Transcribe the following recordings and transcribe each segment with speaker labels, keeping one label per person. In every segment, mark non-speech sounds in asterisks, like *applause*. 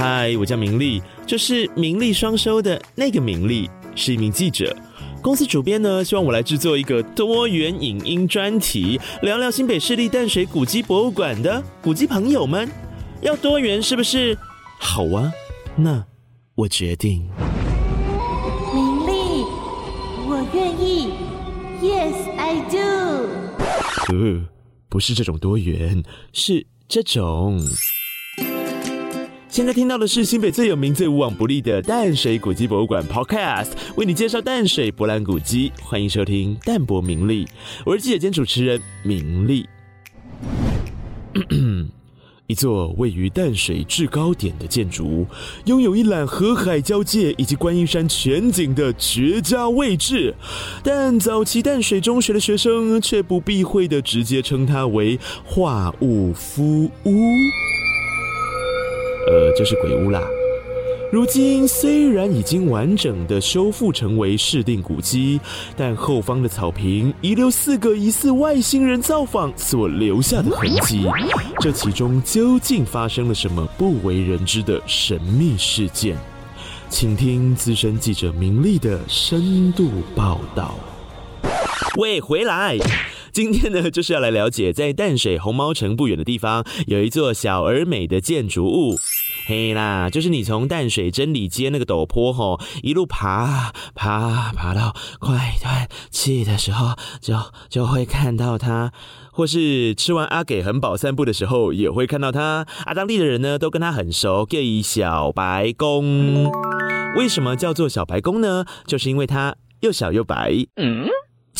Speaker 1: 嗨，我叫明丽，这是名利双收的那个明利，是一名记者。公司主编呢，希望我来制作一个多元影音专题，聊聊新北市立淡水古迹博物馆的古迹朋友们。要多元是不是？好啊，那我决定。
Speaker 2: 明丽，我愿意。Yes, I do。
Speaker 1: 呃，不是这种多元，是这种。现在听到的是新北最有名、最无往不利的淡水古迹博物馆 Podcast，为你介绍淡水博览古迹，欢迎收听淡泊名利，我是记者兼主持人名利。*clears throat* 一座位于淡水制高点的建筑，拥有一览河海交界以及观音山全景的绝佳位置，但早期淡水中学的学生却不避讳的直接称它为“化物夫屋”。呃，就是鬼屋啦。如今虽然已经完整的修复成为市定古迹，但后方的草坪遗留四个疑似外星人造访所留下的痕迹。这其中究竟发生了什么不为人知的神秘事件？请听资深记者明丽的深度报道。喂，回来。今天呢，就是要来了解，在淡水红毛城不远的地方，有一座小而美的建筑物。嘿啦，就是你从淡水真理街那个陡坡吼，一路爬爬爬到快断气的时候，就就会看到它；或是吃完阿给很饱散步的时候，也会看到它。啊，当地的人呢，都跟他很熟，叫小白宫。为什么叫做小白宫呢？就是因为它又小又白。嗯。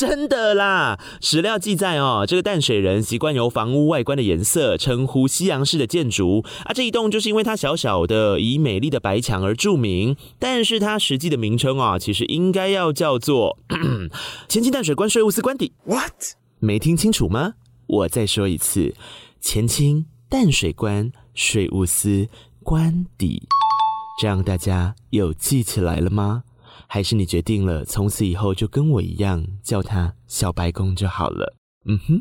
Speaker 1: 真的啦！史料记载哦，这个淡水人习惯由房屋外观的颜色称呼西洋式的建筑啊。这一栋就是因为它小小的，以美丽的白墙而著名。但是它实际的名称啊，其实应该要叫做 *laughs* 前清淡水关税务司官邸。What？没听清楚吗？我再说一次，前清淡水关税务司官邸，这样大家有记起来了吗？还是你决定了，从此以后就跟我一样叫他小白宫就好了。嗯哼。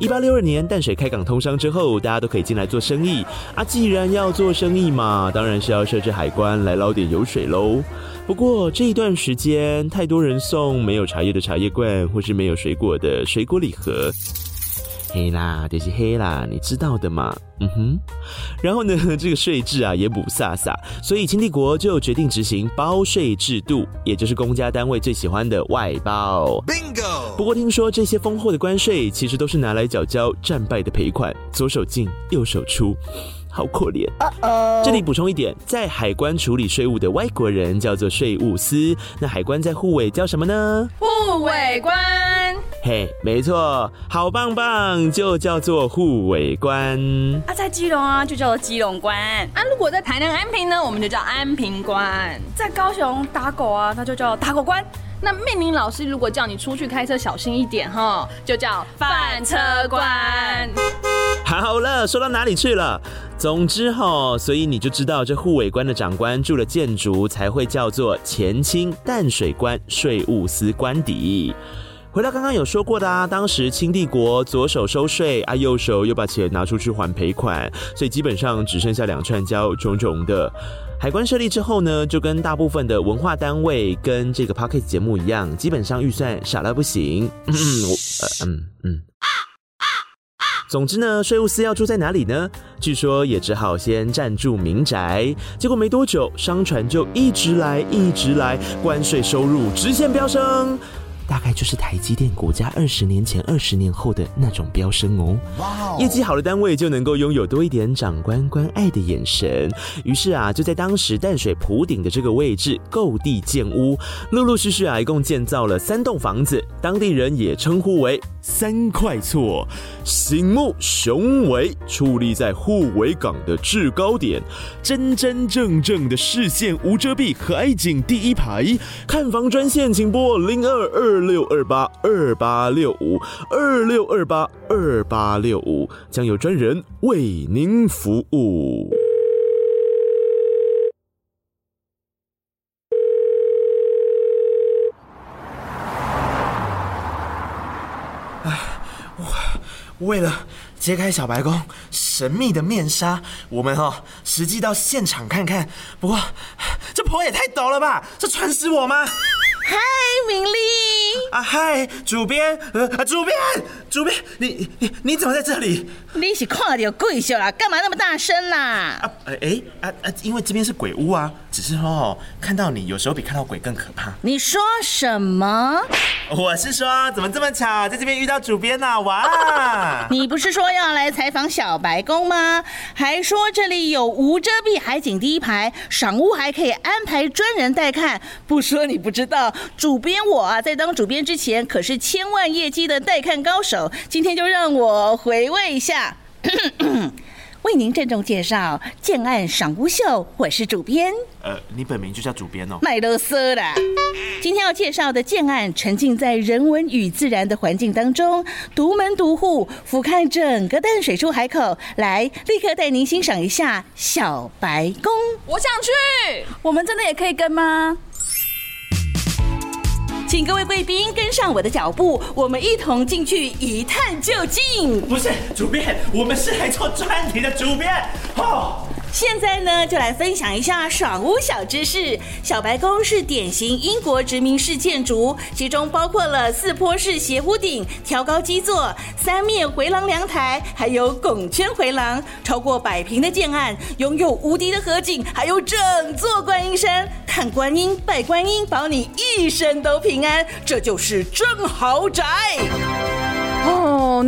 Speaker 1: 一八六二年淡水开港通商之后，大家都可以进来做生意啊。既然要做生意嘛，当然是要设置海关来捞点油水喽。不过这一段时间，太多人送没有茶叶的茶叶罐，或是没有水果的水果礼盒。黑啦，就是黑啦，你知道的嘛？嗯哼。然后呢，*laughs* 这个税制啊也补飒飒，所以清帝国就决定执行包税制度，也就是公家单位最喜欢的外包。Bingo。不过听说这些丰厚的关税，其实都是拿来缴交战败的赔款，左手进右手出。好可怜。这里补充一点，在海关处理税务的外国人叫做税务司，那海关在护卫叫什么呢？
Speaker 3: 护卫官。
Speaker 1: 嘿，没错，好棒棒，就叫做护卫官。
Speaker 3: 啊，在基隆啊，就叫做基隆官。啊，如果在台南安平呢，我们就叫安平官。在高雄打狗啊，那就叫打狗官。那命令老师如果叫你出去开车小心一点哈，就叫饭车官。
Speaker 1: 好了，说到哪里去了？总之哈，所以你就知道这护卫官的长官住的建筑才会叫做前清淡水关税务司官邸。回到刚刚有说过的啊，当时清帝国左手收税啊，右手又把钱拿出去还赔款，所以基本上只剩下两串胶种种的。海关设立之后呢，就跟大部分的文化单位跟这个 p o c k e t 节目一样，基本上预算少到不行。嗯，我嗯嗯。总之呢，税务司要住在哪里呢？据说也只好先暂住民宅。结果没多久，商船就一直来，一直来，关税收入直线飙升。大概就是台积电股价二十年前、二十年后的那种飙升哦。哇！业绩好的单位就能够拥有多一点长官关爱的眼神。于是啊，就在当时淡水浦顶的这个位置购地建屋，陆陆续续啊，一共建造了三栋房子，当地人也称呼为三块厝，醒目雄伟，矗立在护卫港的制高点，真真正正的视线无遮蔽，海景第一排。看房专线，请拨零二二。二六二八二八六五二六二八二八六五，将有专人为您服务。
Speaker 4: 哎，我为了揭开小白宫。
Speaker 1: 神秘的面纱，我们哦实际到现场看看。不过这坡也太陡了吧？这船死我吗？
Speaker 2: 嗨，明丽。
Speaker 1: 啊嗨，主编，呃，主编，主编，你你你怎么在这里？
Speaker 2: 你是看到鬼秀啦？干嘛那么大声啦？
Speaker 1: 啊，哎啊啊！因为这边是鬼屋啊，只是哦，看到你有时候比看到鬼更可怕。
Speaker 2: 你说什么？
Speaker 1: 我是说，怎么这么巧，在这边遇到主编呢？哇！*laughs*
Speaker 2: 你不是说要来采访小白宫吗？还说这里有无遮蔽海景第一排，赏屋还可以安排专人带看。不说你不知道，主编我啊，在当主编之前可是千万业绩的带看高手。今天就让我回味一下。*clears throat* 为您郑重介绍《建案赏屋秀》，我是主编。
Speaker 1: 呃，你本名就叫主编哦。
Speaker 2: 卖啰嗦的。今天要介绍的建案，沉浸在人文与自然的环境当中，独门独户，俯瞰整个淡水出海口。来，立刻带您欣赏一下小白宫。
Speaker 3: 我想去，我们真的也可以跟吗？
Speaker 2: 请各位贵宾跟上我的脚步，我们一同进去一探究竟。
Speaker 1: 不是主编，我们是来做专题的主编。哦。
Speaker 2: 现在呢，就来分享一下爽屋小知识。小白宫是典型英国殖民式建筑，其中包括了四坡式斜屋顶、挑高基座、三面回廊凉台，还有拱圈回廊。超过百平的建案，拥有无敌的河景，还有整座观音山。看观音，拜观音，保你一生都平安。这就是真豪宅。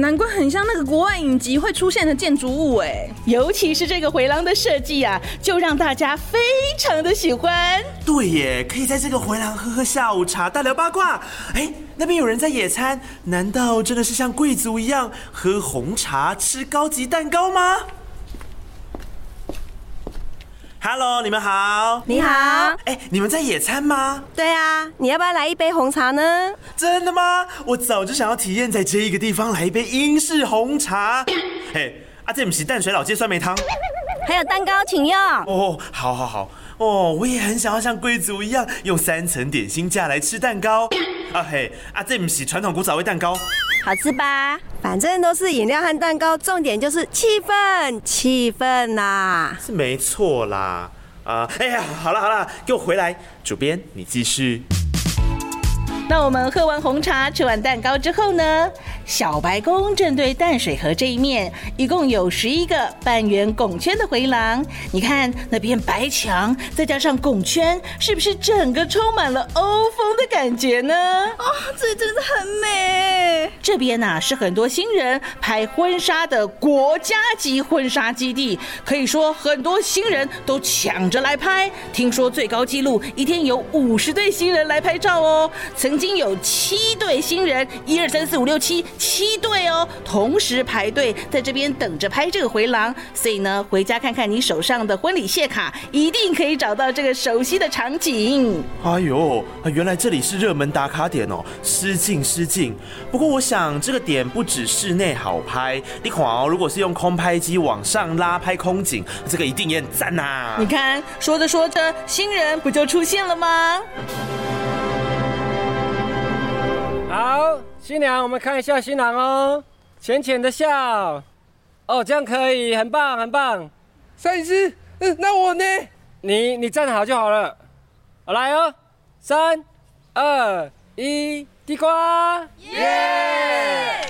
Speaker 3: 哦，难怪很像那个国外影集会出现的建筑物哎，
Speaker 2: 尤其是这个回廊的设计啊，就让大家非常的喜欢。
Speaker 1: 对耶，可以在这个回廊喝喝下午茶，大聊八卦。哎，那边有人在野餐，难道真的是像贵族一样喝红茶、吃高级蛋糕吗？Hello，你们好。
Speaker 5: 你好。
Speaker 1: 哎，你们在野餐吗？
Speaker 5: 对啊，你要不要来一杯红茶呢？
Speaker 1: 真的吗？我早就想要体验在这一个地方来一杯英式红茶。*coughs* 嘿，啊，这不是淡水老街酸梅汤，
Speaker 5: 还有蛋糕，请用。
Speaker 1: 哦，好好好。哦，我也很想要像贵族一样用三层点心架来吃蛋糕。*coughs* 啊嘿，啊，这不是传统古早味蛋糕。
Speaker 5: 好吃吧？反正都是饮料和蛋糕，重点就是气氛，气氛啦。
Speaker 1: 是没错啦。啊，哎呀，好了好了，给我回来。主编，你继续。
Speaker 2: 那我们喝完红茶、吃完蛋糕之后呢？小白宫正对淡水河这一面，一共有十一个半圆拱圈的回廊。你看那边白墙，再加上拱圈，是不是整个充满了欧风的感觉呢？啊，
Speaker 3: 这真的很美。
Speaker 2: 这边呢是很多新人拍婚纱的国家级婚纱基地，可以说很多新人都抢着来拍。听说最高纪录一天有五十对新人来拍照哦。曾经有七对新人，一二三四五六七，七对哦，同时排队在这边等着拍这个回廊。所以呢，回家看看你手上的婚礼谢卡，一定可以找到这个熟悉的场景。
Speaker 1: 哎呦，原来这里是热门打卡点哦，失敬失敬。不过我想这个点不止室内好拍，你看哦，如果是用空拍机往上拉拍空景，这个一定也很赞呐。
Speaker 2: 你看，说着说着，新人不就出现了吗？
Speaker 6: 好，新娘，我们看一下新郎哦，浅浅的笑，哦，这样可以，很棒，很棒。
Speaker 7: 摄影师，嗯，那我呢？
Speaker 6: 你你站好就好了。好，来哦，三、二、一，地瓜，耶！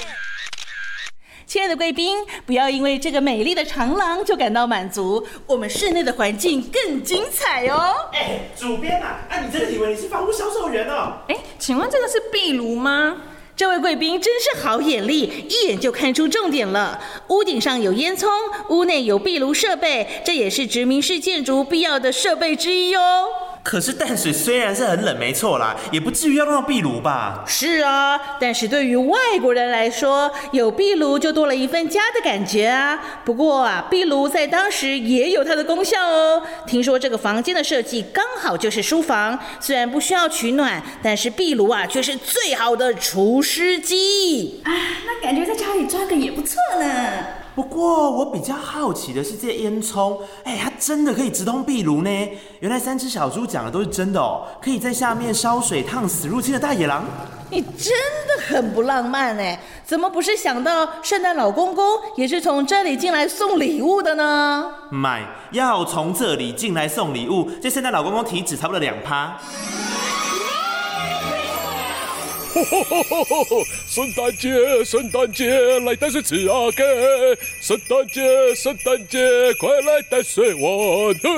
Speaker 2: 亲爱的贵宾，不要因为这个美丽的长廊就感到满足，我们室内的环境更精彩哦。
Speaker 1: 哎，主编啊，啊，你真的以为你是房屋销售员哦？
Speaker 3: 哎，请问这个是壁炉吗？
Speaker 2: 这位贵宾真是好眼力，一眼就看出重点了。屋顶上有烟囱，屋内有壁炉设备，这也是殖民式建筑必要的设备之一哦。
Speaker 1: 可是淡水虽然是很冷，没错啦，也不至于要弄到壁炉吧？
Speaker 2: 是啊，但是对于外国人来说，有壁炉就多了一份家的感觉啊。不过啊，壁炉在当时也有它的功效哦。听说这个房间的设计刚好就是书房，虽然不需要取暖，但是壁炉啊却是最好的除湿机。
Speaker 3: 啊，那感觉在家里装个也不错呢。
Speaker 1: 不过我比较好奇的是，这烟囱，哎，它真的可以直通壁炉呢？原来三只小猪讲的都是真的哦，可以在下面烧水烫死入侵的大野狼。
Speaker 2: 你真的很不浪漫哎，怎么不是想到圣诞老公公也是从这里进来送礼物的呢？
Speaker 1: 买要从这里进来送礼物，这圣诞老公公体脂差不多两趴。
Speaker 8: 圣诞节，圣诞节，来带水吃阿给。圣诞节，圣诞节，快来带水玩呵。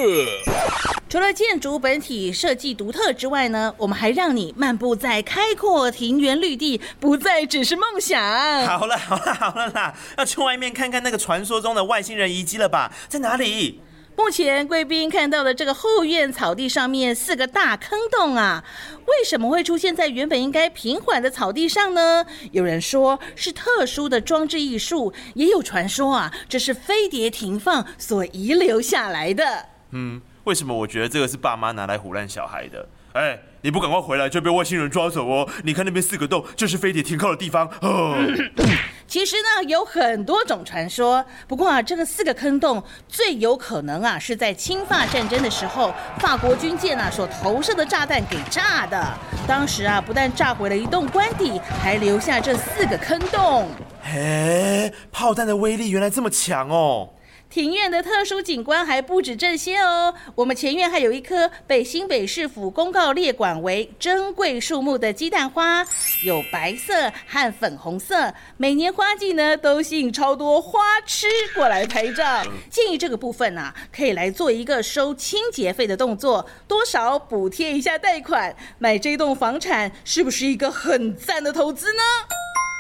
Speaker 2: 除了建筑本体设计独特之外呢，我们还让你漫步在开阔庭园绿地，不再只是梦想。
Speaker 1: 好了好了好了啦，要去外面看看那个传说中的外星人遗迹了吧？在哪里？
Speaker 2: 目前贵宾看到的这个后院草地上面四个大坑洞啊，为什么会出现在原本应该平缓的草地上呢？有人说是特殊的装置艺术，也有传说啊，这是飞碟停放所遗留下来的。
Speaker 1: 嗯。为什么我觉得这个是爸妈拿来唬烂小孩的？哎，你不赶快回来就被外星人抓走哦！你看那边四个洞，就是飞碟停靠的地方。哦，*laughs*
Speaker 2: 其实呢有很多种传说，不过啊，这个四个坑洞最有可能啊是在侵法战争的时候，法国军舰啊所投射的炸弹给炸的。当时啊不但炸毁了一栋官邸，还留下这四个坑洞。
Speaker 1: 嘿，炮弹的威力原来这么强哦！
Speaker 2: 庭院的特殊景观还不止这些哦，我们前院还有一棵被新北市府公告列管为珍贵树木的鸡蛋花，有白色和粉红色，每年花季呢都吸引超多花痴过来拍照。建议这个部分啊，可以来做一个收清洁费的动作，多少补贴一下贷款，买这栋房产是不是一个很赞的投资呢？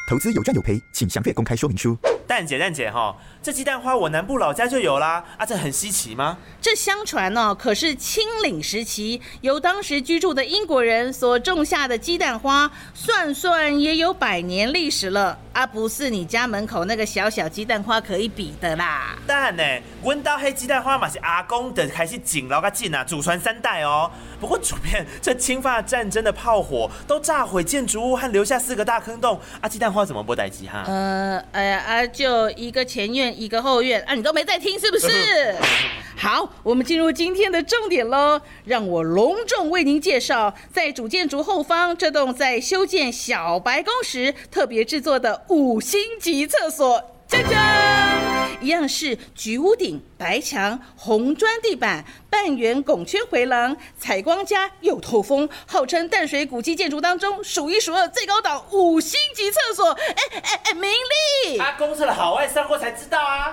Speaker 9: 投资有赚有赔，请详阅公开说明书。
Speaker 1: 蛋姐，蛋姐哈。这鸡蛋花我南部老家就有啦，啊，这很稀奇吗？
Speaker 2: 这相传呢，可是清领时期由当时居住的英国人所种下的鸡蛋花，算算也有百年历史了，啊，不是你家门口那个小小鸡蛋花可以比的啦。
Speaker 1: 蛋呢，温刀黑鸡蛋花嘛是阿公的开始紧牢个劲啊，祖传三代哦。不过主编，这侵法战争的炮火都炸毁建筑物和留下四个大坑洞，啊，鸡蛋花怎么不待机哈？
Speaker 2: 呃，哎呀啊，就一个前院。一个后院啊，你都没在听是不是？*laughs* 好，我们进入今天的重点喽，让我隆重为您介绍，在主建筑后方这栋在修建小白宫时特别制作的五星级厕所。锵锵，一样是橘屋顶、白墙、红砖地板、半圆拱圈回廊，采光加又透风，号称淡水古迹建筑当中数一数二最高档五星级厕所。哎哎哎，明利，
Speaker 1: 他公司的好外上过才知道啊。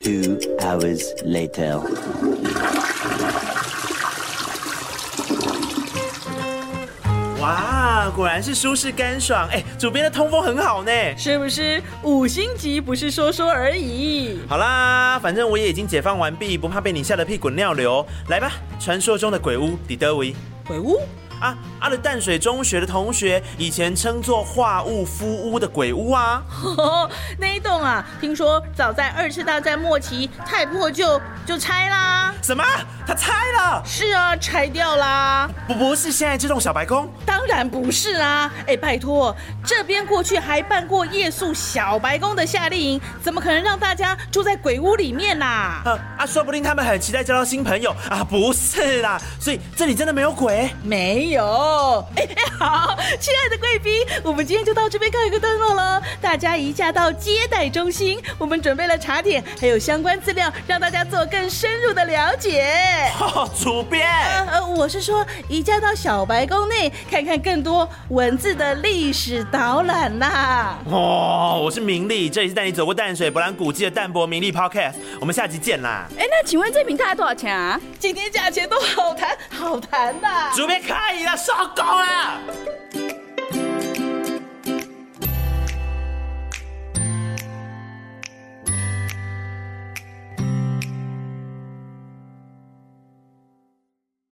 Speaker 1: Two hours later. 哇，果然是舒适干爽，哎，主编的通风很好呢，
Speaker 2: 是不是？五星级不是说说而已。
Speaker 1: 好啦，反正我也已经解放完毕，不怕被你吓得屁滚尿流。来吧，传说中的鬼屋，迪德维。
Speaker 2: 鬼屋？
Speaker 1: 啊，阿的淡水中学的同学以前称作化物夫屋的鬼屋啊，*laughs*
Speaker 2: 那一栋啊，听说早在二次大战末期太破旧就拆啦。
Speaker 1: 什么？他拆了？
Speaker 2: 是啊，拆掉啦。
Speaker 1: 不不是现在这栋小白宫？
Speaker 2: 当然不是啊。哎，拜托，这边过去还办过夜宿小白宫的夏令营，怎么可能让大家住在鬼屋里面啦？
Speaker 1: 啊，说不定他们很期待交到新朋友啊。不是啦，所以这里真的没有鬼？
Speaker 2: 没。有，哎哎，好，亲爱的贵宾，我们今天就到这边告一个段落了。大家移驾到接待中心，我们准备了茶点，还有相关资料，让大家做更深入的了解。
Speaker 1: 主编，
Speaker 2: 呃，我是说移驾到小白宫内，看看更多文字的历史导览啦。
Speaker 1: 哦，我是明丽，这里是带你走过淡水博览古迹的淡泊明利 Podcast，我们下集见啦。
Speaker 10: 哎，那请问这瓶大概多少钱啊？
Speaker 2: 今天价钱都好谈好谈的。
Speaker 1: 主编开。你的上岗了